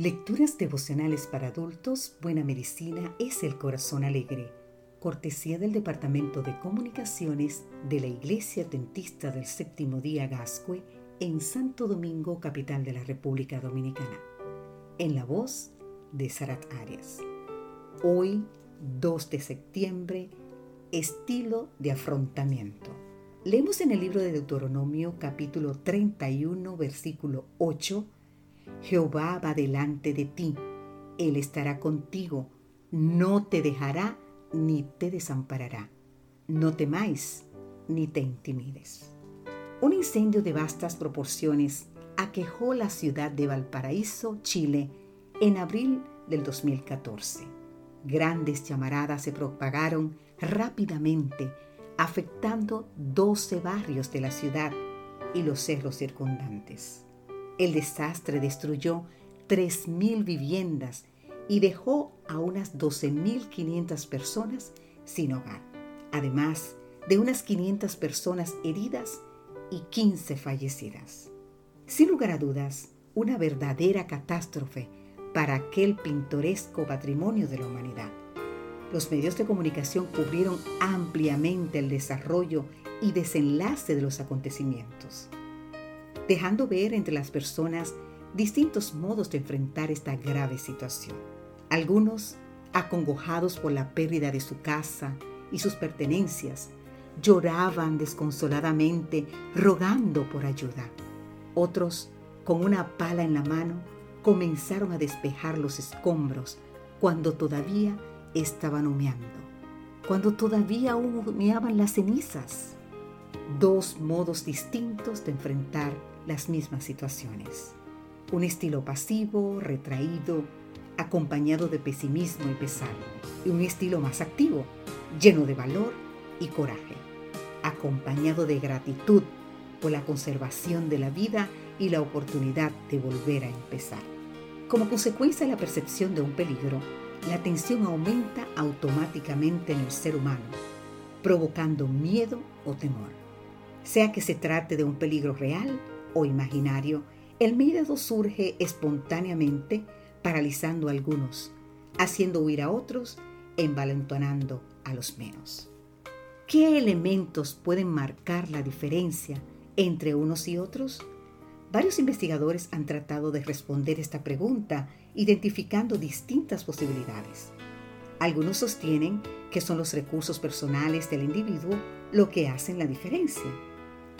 Lecturas devocionales para adultos, Buena Medicina es el Corazón Alegre, cortesía del Departamento de Comunicaciones de la Iglesia Dentista del Séptimo Día Gascue en Santo Domingo, capital de la República Dominicana, en la voz de Sarat Arias. Hoy, 2 de septiembre, estilo de afrontamiento. Leemos en el libro de Deuteronomio capítulo 31, versículo 8, Jehová va delante de ti, Él estará contigo, no te dejará ni te desamparará. No temáis ni te intimides. Un incendio de vastas proporciones aquejó la ciudad de Valparaíso, Chile, en abril del 2014. Grandes llamaradas se propagaron rápidamente, afectando 12 barrios de la ciudad y los cerros circundantes. El desastre destruyó 3.000 viviendas y dejó a unas 12.500 personas sin hogar, además de unas 500 personas heridas y 15 fallecidas. Sin lugar a dudas, una verdadera catástrofe para aquel pintoresco patrimonio de la humanidad. Los medios de comunicación cubrieron ampliamente el desarrollo y desenlace de los acontecimientos dejando ver entre las personas distintos modos de enfrentar esta grave situación. Algunos, acongojados por la pérdida de su casa y sus pertenencias, lloraban desconsoladamente rogando por ayuda. Otros, con una pala en la mano, comenzaron a despejar los escombros cuando todavía estaban humeando, cuando todavía humeaban las cenizas. Dos modos distintos de enfrentar las mismas situaciones. Un estilo pasivo, retraído, acompañado de pesimismo y pesar. Y un estilo más activo, lleno de valor y coraje, acompañado de gratitud por la conservación de la vida y la oportunidad de volver a empezar. Como consecuencia de la percepción de un peligro, la tensión aumenta automáticamente en el ser humano, provocando miedo o temor. Sea que se trate de un peligro real o imaginario, el miedo surge espontáneamente, paralizando a algunos, haciendo huir a otros, envalentonando a los menos. ¿Qué elementos pueden marcar la diferencia entre unos y otros? Varios investigadores han tratado de responder esta pregunta identificando distintas posibilidades. Algunos sostienen que son los recursos personales del individuo lo que hacen la diferencia.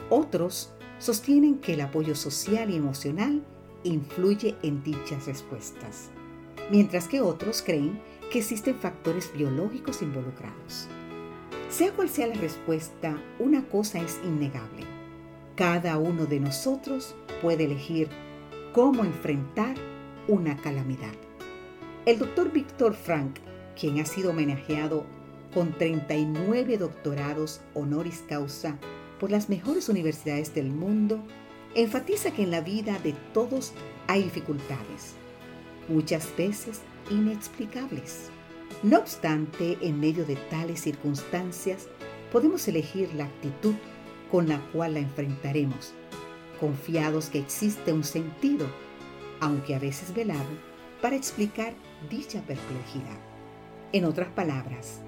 Otros sostienen que el apoyo social y emocional influye en dichas respuestas, mientras que otros creen que existen factores biológicos involucrados. Sea cual sea la respuesta, una cosa es innegable. Cada uno de nosotros puede elegir cómo enfrentar una calamidad. El doctor Víctor Frank, quien ha sido homenajeado con 39 doctorados honoris causa por las mejores universidades del mundo, enfatiza que en la vida de todos hay dificultades, muchas veces inexplicables. No obstante, en medio de tales circunstancias, podemos elegir la actitud con la cual la enfrentaremos, confiados que existe un sentido, aunque a veces velado, para explicar dicha perplejidad. En otras palabras,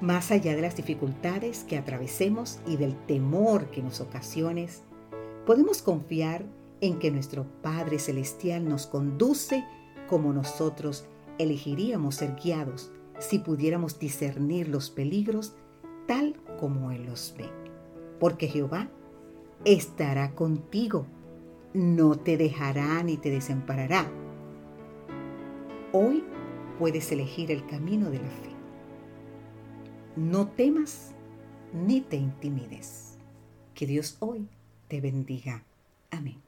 más allá de las dificultades que atravesemos y del temor que nos ocasiones, podemos confiar en que nuestro Padre Celestial nos conduce como nosotros elegiríamos ser guiados si pudiéramos discernir los peligros tal como Él los ve. Porque Jehová estará contigo, no te dejará ni te desamparará. Hoy puedes elegir el camino de la fe. No temas ni te intimides. Que Dios hoy te bendiga. Amén.